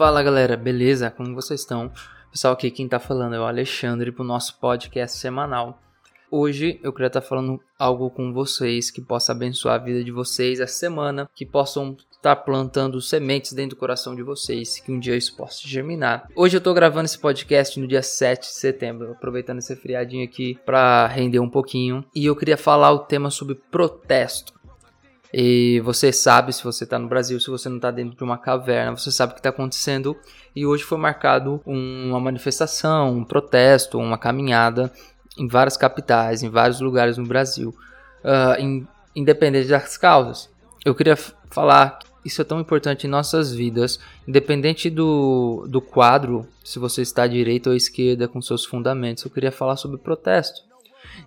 Fala galera, beleza? Como vocês estão? Pessoal, aqui quem tá falando é o Alexandre pro nosso podcast semanal. Hoje eu queria estar tá falando algo com vocês que possa abençoar a vida de vocês essa semana, que possam estar tá plantando sementes dentro do coração de vocês, que um dia isso possa germinar. Hoje eu tô gravando esse podcast no dia 7 de setembro, aproveitando esse feriadinho aqui para render um pouquinho, e eu queria falar o tema sobre protesto. E você sabe, se você está no Brasil, se você não está dentro de uma caverna, você sabe o que está acontecendo. E hoje foi marcado uma manifestação, um protesto, uma caminhada em várias capitais, em vários lugares no Brasil, uh, in, independente das causas. Eu queria falar que isso é tão importante em nossas vidas, independente do, do quadro, se você está à direita ou à esquerda com seus fundamentos. Eu queria falar sobre protesto.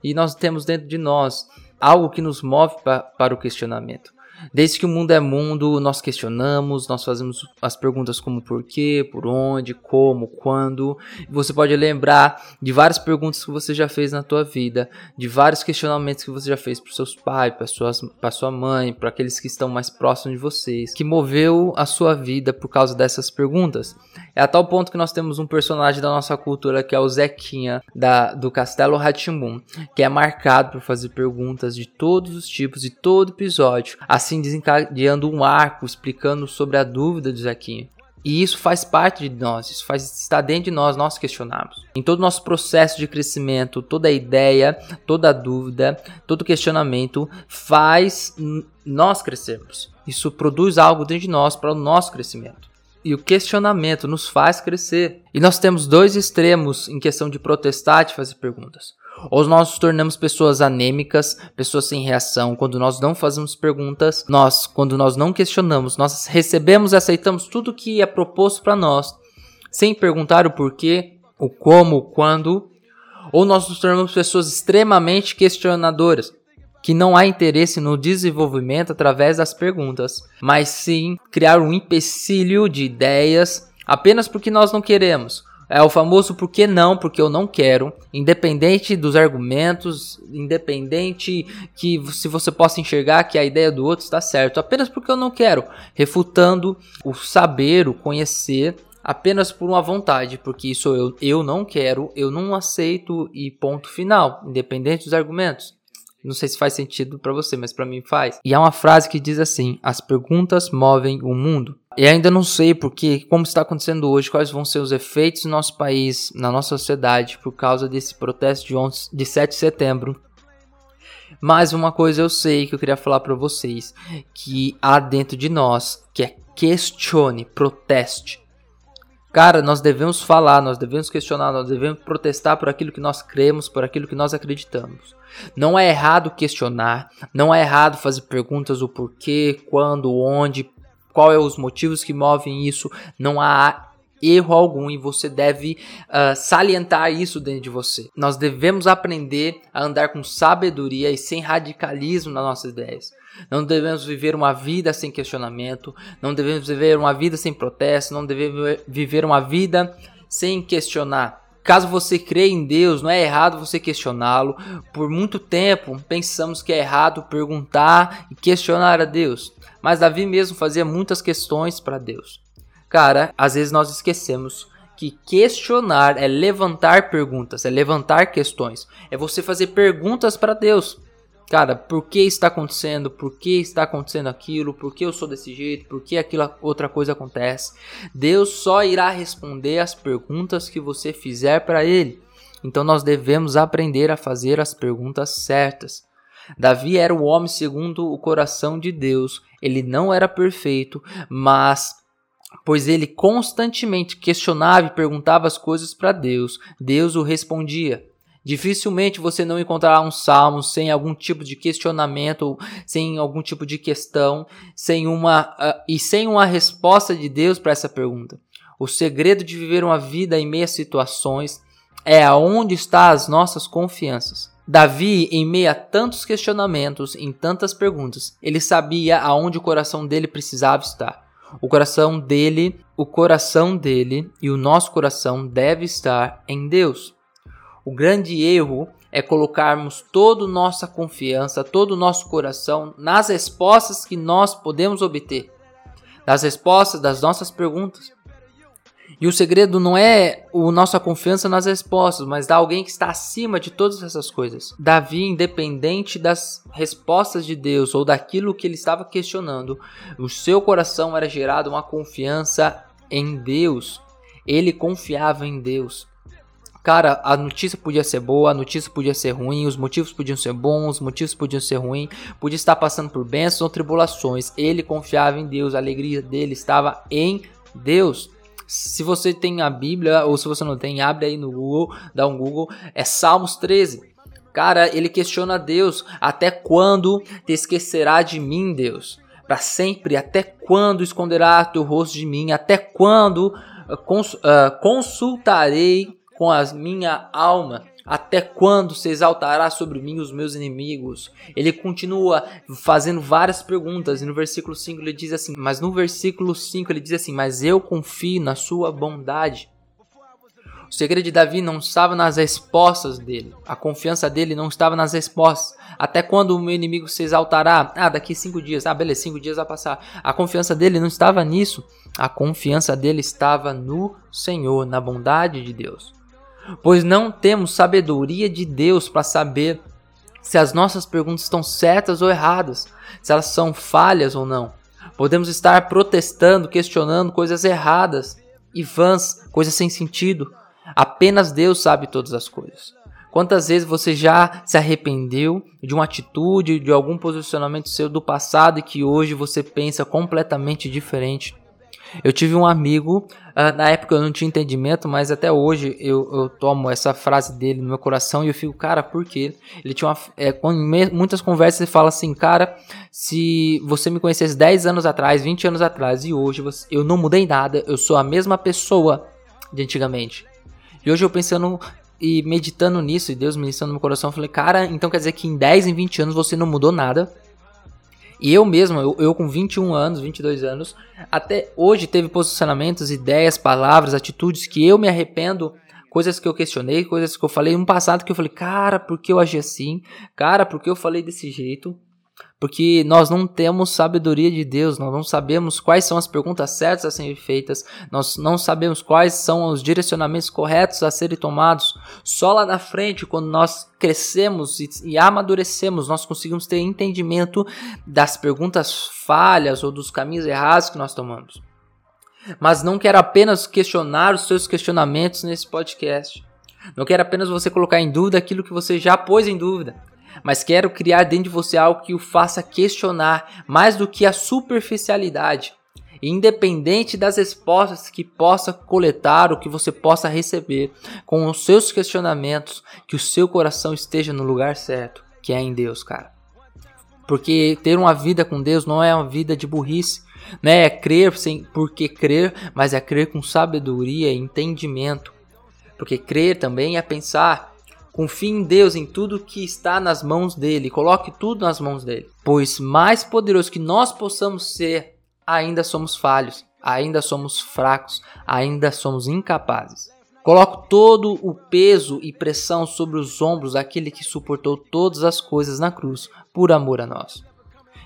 E nós temos dentro de nós algo que nos move pa para o questionamento. Desde que o mundo é mundo, nós questionamos, nós fazemos as perguntas como por quê, por onde, como, quando. Você pode lembrar de várias perguntas que você já fez na tua vida, de vários questionamentos que você já fez para seus pais, para suas, para sua mãe, para aqueles que estão mais próximos de vocês, que moveu a sua vida por causa dessas perguntas. É a tal ponto que nós temos um personagem da nossa cultura que é o Zequinha da, do Castelo Ratimbum, que é marcado por fazer perguntas de todos os tipos e todo episódio. Assim assim desencadeando um arco explicando sobre a dúvida do Zequinha. E isso faz parte de nós, isso faz está dentro de nós, nós questionamos. Em todo o nosso processo de crescimento, toda ideia, toda dúvida, todo questionamento faz nós crescermos. Isso produz algo dentro de nós para o nosso crescimento. E o questionamento nos faz crescer. E nós temos dois extremos em questão de protestar e fazer perguntas. Ou nós nos tornamos pessoas anêmicas, pessoas sem reação, quando nós não fazemos perguntas, nós, quando nós não questionamos, nós recebemos e aceitamos tudo que é proposto para nós, sem perguntar o porquê, o como, o quando, ou nós nos tornamos pessoas extremamente questionadoras, que não há interesse no desenvolvimento através das perguntas, mas sim criar um empecilho de ideias apenas porque nós não queremos é o famoso por que não, porque eu não quero, independente dos argumentos, independente que se você possa enxergar que a ideia do outro está certo, apenas porque eu não quero, refutando o saber, o conhecer apenas por uma vontade, porque isso eu, eu não quero, eu não aceito e ponto final, independente dos argumentos. Não sei se faz sentido para você, mas para mim faz. E há uma frase que diz assim: as perguntas movem o mundo. E ainda não sei porque, como está acontecendo hoje, quais vão ser os efeitos no nosso país, na nossa sociedade, por causa desse protesto de, 11, de 7 de setembro. Mas uma coisa eu sei que eu queria falar para vocês, que há dentro de nós, que é questione, proteste. Cara, nós devemos falar, nós devemos questionar, nós devemos protestar por aquilo que nós cremos, por aquilo que nós acreditamos. Não é errado questionar, não é errado fazer perguntas o porquê, quando, onde, qual é os motivos que movem isso. Não há erro algum e você deve uh, salientar isso dentro de você. Nós devemos aprender a andar com sabedoria e sem radicalismo nas nossas ideias. Não devemos viver uma vida sem questionamento, não devemos viver uma vida sem protesto, não devemos viver uma vida sem questionar. Caso você crê em Deus, não é errado você questioná-lo. Por muito tempo pensamos que é errado perguntar e questionar a Deus. Mas Davi mesmo fazia muitas questões para Deus. Cara, às vezes nós esquecemos que questionar é levantar perguntas, é levantar questões, é você fazer perguntas para Deus. Cara, por que está acontecendo? Por que está acontecendo aquilo? Por que eu sou desse jeito? Por que aquela outra coisa acontece? Deus só irá responder as perguntas que você fizer para ele. Então nós devemos aprender a fazer as perguntas certas. Davi era o homem segundo o coração de Deus. Ele não era perfeito, mas pois ele constantemente questionava e perguntava as coisas para Deus, Deus o respondia. Dificilmente você não encontrará um salmo sem algum tipo de questionamento, sem algum tipo de questão, sem uma uh, e sem uma resposta de Deus para essa pergunta. O segredo de viver uma vida em meio a situações é aonde está as nossas confianças. Davi, em meio a tantos questionamentos, em tantas perguntas, ele sabia aonde o coração dele precisava estar. O coração dele, o coração dele e o nosso coração deve estar em Deus. O grande erro é colocarmos toda nossa confiança, todo o nosso coração nas respostas que nós podemos obter, nas respostas das nossas perguntas. E o segredo não é a nossa confiança nas respostas, mas da alguém que está acima de todas essas coisas. Davi, independente das respostas de Deus ou daquilo que ele estava questionando, o seu coração era gerado uma confiança em Deus. Ele confiava em Deus. Cara, a notícia podia ser boa, a notícia podia ser ruim, os motivos podiam ser bons, os motivos podiam ser ruins, podia estar passando por bênçãos ou tribulações. Ele confiava em Deus, a alegria dele estava em Deus. Se você tem a Bíblia ou se você não tem, abre aí no Google, dá um Google, é Salmos 13. Cara, ele questiona Deus: até quando te esquecerá de mim, Deus? Para sempre, até quando esconderá teu rosto de mim? Até quando cons uh, consultarei com a minha alma? Até quando se exaltará sobre mim os meus inimigos? Ele continua fazendo várias perguntas. E no versículo 5 ele diz assim: Mas no versículo 5 ele diz assim: Mas eu confio na sua bondade. O segredo de Davi não estava nas respostas dele. A confiança dele não estava nas respostas. Até quando o meu inimigo se exaltará? Ah, daqui cinco dias. Ah, beleza, cinco dias vai passar. A confiança dele não estava nisso. A confiança dele estava no Senhor, na bondade de Deus pois não temos sabedoria de Deus para saber se as nossas perguntas estão certas ou erradas, se elas são falhas ou não. Podemos estar protestando, questionando coisas erradas e vãs, coisas sem sentido. Apenas Deus sabe todas as coisas. Quantas vezes você já se arrependeu de uma atitude, de algum posicionamento seu do passado e que hoje você pensa completamente diferente? Eu tive um amigo, uh, na época eu não tinha entendimento, mas até hoje eu, eu, tomo essa frase dele no meu coração e eu fico, cara, por quê? Ele tinha uma. É, em muitas conversas ele fala assim, cara, se você me conhecesse 10 anos atrás, 20 anos atrás e hoje você, eu não mudei nada, eu sou a mesma pessoa de antigamente. E hoje eu pensando e meditando nisso, e Deus ministrando no meu coração, eu falei, cara, então quer dizer que em 10, em 20 anos você não mudou nada. E eu mesmo, eu, eu, com 21 anos, 22 anos, até hoje teve posicionamentos, ideias, palavras, atitudes que eu me arrependo, coisas que eu questionei, coisas que eu falei no passado que eu falei, cara, por que eu agi assim? Cara, por que eu falei desse jeito? Porque nós não temos sabedoria de Deus, nós não sabemos quais são as perguntas certas a serem feitas, nós não sabemos quais são os direcionamentos corretos a serem tomados. Só lá na frente, quando nós crescemos e, e amadurecemos, nós conseguimos ter entendimento das perguntas falhas ou dos caminhos errados que nós tomamos. Mas não quero apenas questionar os seus questionamentos nesse podcast. Não quero apenas você colocar em dúvida aquilo que você já pôs em dúvida mas quero criar dentro de você algo que o faça questionar mais do que a superficialidade. Independente das respostas que possa coletar ou que você possa receber, com os seus questionamentos, que o seu coração esteja no lugar certo, que é em Deus, cara. Porque ter uma vida com Deus não é uma vida de burrice, né? É crer sem porque crer, mas é crer com sabedoria e entendimento. Porque crer também é pensar Confie em Deus em tudo que está nas mãos dele. Coloque tudo nas mãos dele. Pois mais poderoso que nós possamos ser, ainda somos falhos, ainda somos fracos, ainda somos incapazes. Coloque todo o peso e pressão sobre os ombros daquele que suportou todas as coisas na cruz por amor a nós.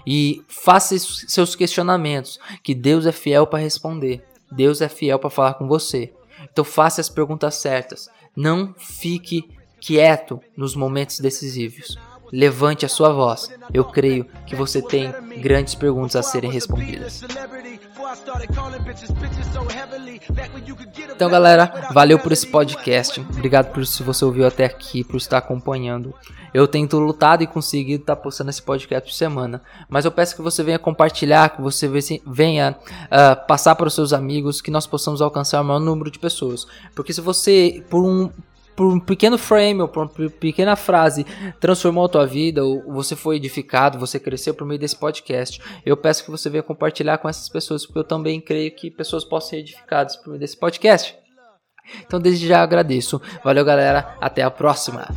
E faça seus questionamentos, que Deus é fiel para responder. Deus é fiel para falar com você. Então faça as perguntas certas. Não fique quieto nos momentos decisivos. Levante a sua voz. Eu creio que você tem grandes perguntas a serem respondidas. Então, galera, valeu por esse podcast. Obrigado por se você ouviu até aqui, por estar acompanhando. Eu tento lutado e conseguido estar postando esse podcast por semana, mas eu peço que você venha compartilhar, que você venha uh, passar para os seus amigos, que nós possamos alcançar o maior número de pessoas. Porque se você, por um por um pequeno frame ou por uma pequena frase transformou a tua vida, ou você foi edificado, você cresceu por meio desse podcast, eu peço que você venha compartilhar com essas pessoas, porque eu também creio que pessoas possam ser edificadas por meio desse podcast. Então, desde já agradeço. Valeu, galera. Até a próxima.